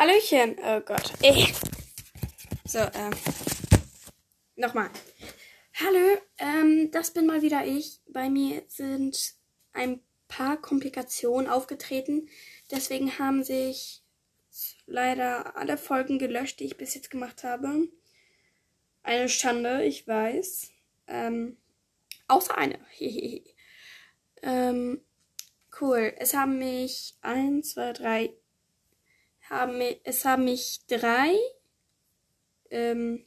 Hallöchen. Oh Gott. Ey. So, ähm. Nochmal. Hallo, ähm, das bin mal wieder ich. Bei mir sind ein paar Komplikationen aufgetreten. Deswegen haben sich leider alle Folgen gelöscht, die ich bis jetzt gemacht habe. Eine Schande, ich weiß. Ähm, außer eine. ähm, cool. Es haben mich eins, zwei, drei. Haben, es haben mich drei ähm,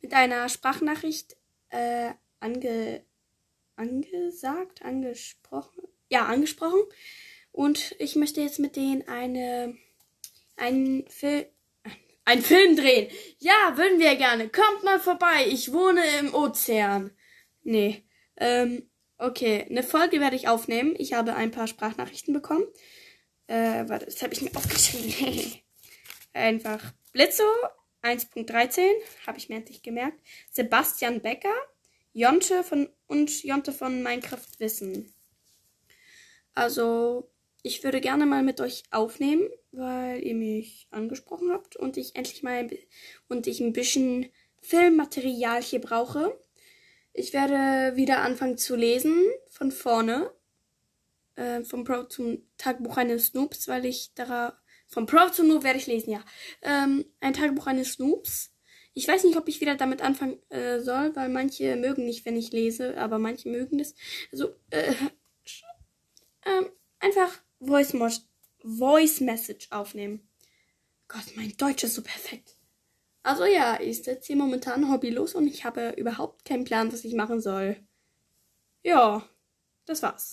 mit einer Sprachnachricht äh, ange, angesagt, angesprochen. Ja, angesprochen. Und ich möchte jetzt mit denen eine, einen Film, ein Film drehen. Ja, würden wir gerne. Kommt mal vorbei. Ich wohne im Ozean. Nee. Ähm, okay. Eine Folge werde ich aufnehmen. Ich habe ein paar Sprachnachrichten bekommen. Äh, warte, das habe ich mir aufgeschrieben. Einfach Blitzo 1.13, habe ich mir endlich gemerkt. Sebastian Becker, Jonte von und Jonte von Minecraft Wissen. Also, ich würde gerne mal mit euch aufnehmen, weil ihr mich angesprochen habt und ich endlich mal und ich ein bisschen Filmmaterial hier brauche. Ich werde wieder anfangen zu lesen von vorne. Äh, vom Pro zum Tagebuch eines Snoops, weil ich darauf vom Pro zum Noob werde ich lesen, ja. Ähm, ein Tagebuch eines Snoops. Ich weiß nicht, ob ich wieder damit anfangen äh, soll, weil manche mögen nicht, wenn ich lese, aber manche mögen das. Also, äh, ähm, einfach Voice, Voice Message aufnehmen. Gott, mein Deutsch ist so perfekt. Also ja, ich sitze hier momentan hobbylos und ich habe überhaupt keinen Plan, was ich machen soll. Ja, das war's.